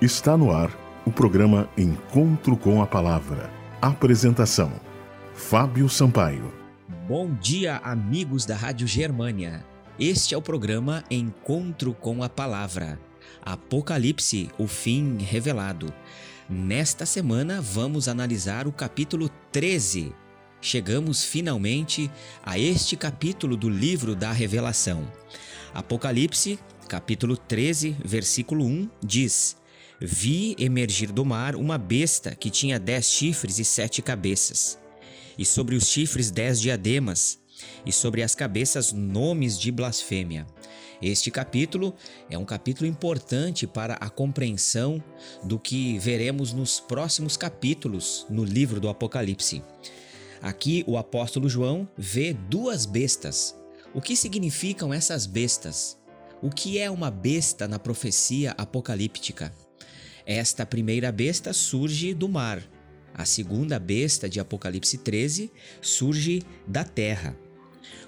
Está no ar o programa Encontro com a Palavra. Apresentação: Fábio Sampaio. Bom dia, amigos da Rádio Germânia. Este é o programa Encontro com a Palavra. Apocalipse, o fim revelado. Nesta semana vamos analisar o capítulo 13. Chegamos finalmente a este capítulo do livro da Revelação. Apocalipse, capítulo 13, versículo 1 diz: Vi emergir do mar uma besta que tinha dez chifres e sete cabeças, e sobre os chifres dez diademas, e sobre as cabeças nomes de blasfêmia. Este capítulo é um capítulo importante para a compreensão do que veremos nos próximos capítulos no livro do Apocalipse. Aqui o apóstolo João vê duas bestas. O que significam essas bestas? O que é uma besta na profecia apocalíptica? Esta primeira besta surge do mar. A segunda besta de Apocalipse 13 surge da terra.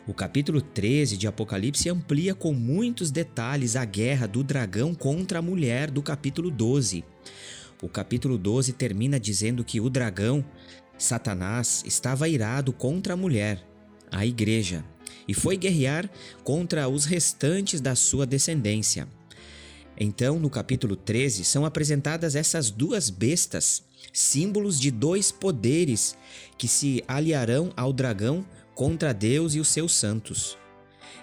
O capítulo 13 de Apocalipse amplia com muitos detalhes a guerra do dragão contra a mulher do capítulo 12. O capítulo 12 termina dizendo que o dragão, Satanás, estava irado contra a mulher, a igreja, e foi guerrear contra os restantes da sua descendência. Então, no capítulo 13, são apresentadas essas duas bestas, símbolos de dois poderes que se aliarão ao dragão contra Deus e os seus santos.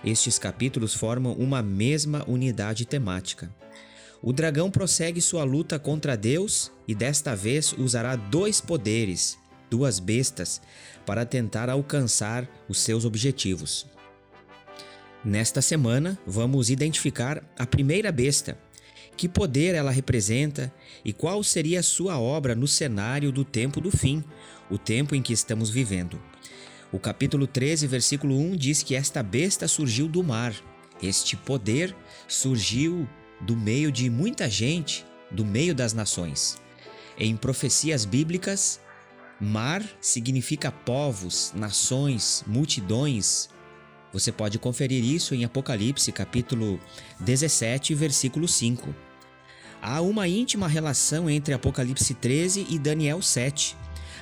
Estes capítulos formam uma mesma unidade temática. O dragão prossegue sua luta contra Deus e desta vez usará dois poderes, duas bestas, para tentar alcançar os seus objetivos. Nesta semana, vamos identificar a primeira besta, que poder ela representa e qual seria a sua obra no cenário do tempo do fim, o tempo em que estamos vivendo. O capítulo 13, versículo 1 diz que esta besta surgiu do mar. Este poder surgiu do meio de muita gente, do meio das nações. Em profecias bíblicas, mar significa povos, nações, multidões. Você pode conferir isso em Apocalipse, capítulo 17, versículo 5. Há uma íntima relação entre Apocalipse 13 e Daniel 7.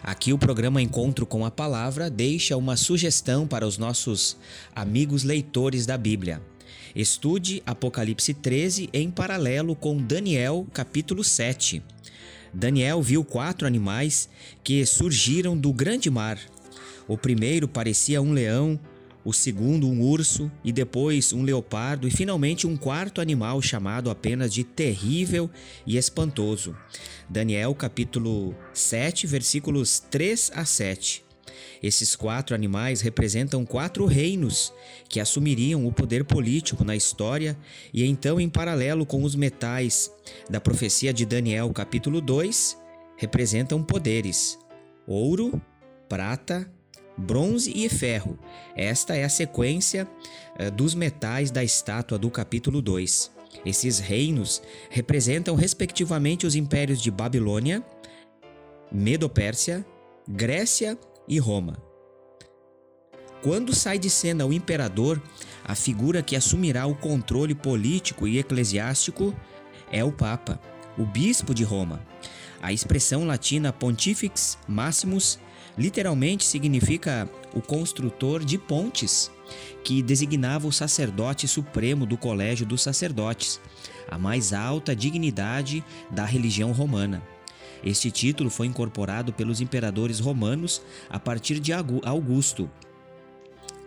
Aqui o programa Encontro com a Palavra deixa uma sugestão para os nossos amigos leitores da Bíblia. Estude Apocalipse 13 em paralelo com Daniel, capítulo 7. Daniel viu quatro animais que surgiram do grande mar. O primeiro parecia um leão, o segundo um urso e depois um leopardo e finalmente um quarto animal chamado apenas de terrível e espantoso. Daniel capítulo 7, versículos 3 a 7. Esses quatro animais representam quatro reinos que assumiriam o poder político na história e então em paralelo com os metais da profecia de Daniel capítulo 2, representam poderes: ouro, prata, bronze e ferro. Esta é a sequência uh, dos metais da estátua do capítulo 2. Esses reinos representam respectivamente os impérios de Babilônia, Medo-Pérsia, Grécia e Roma. Quando sai de cena o imperador, a figura que assumirá o controle político e eclesiástico é o Papa, o bispo de Roma. A expressão latina Pontifex Maximus literalmente significa o construtor de pontes, que designava o sacerdote supremo do colégio dos sacerdotes, a mais alta dignidade da religião romana. Este título foi incorporado pelos imperadores romanos a partir de Augusto.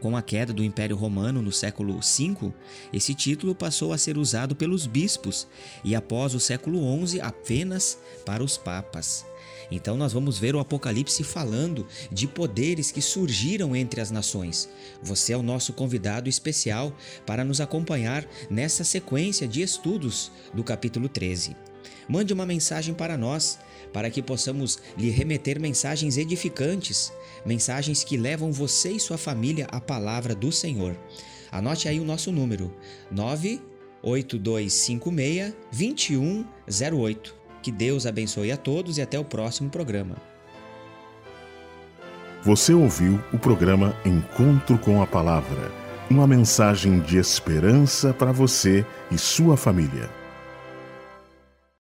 Com a queda do Império Romano no século V, esse título passou a ser usado pelos bispos e após o século XI apenas para os papas. Então nós vamos ver o Apocalipse falando de poderes que surgiram entre as nações. Você é o nosso convidado especial para nos acompanhar nessa sequência de estudos do capítulo 13. Mande uma mensagem para nós, para que possamos lhe remeter mensagens edificantes, mensagens que levam você e sua família à palavra do Senhor. Anote aí o nosso número: 98256 2108. Que Deus abençoe a todos e até o próximo programa. Você ouviu o programa Encontro com a Palavra uma mensagem de esperança para você e sua família.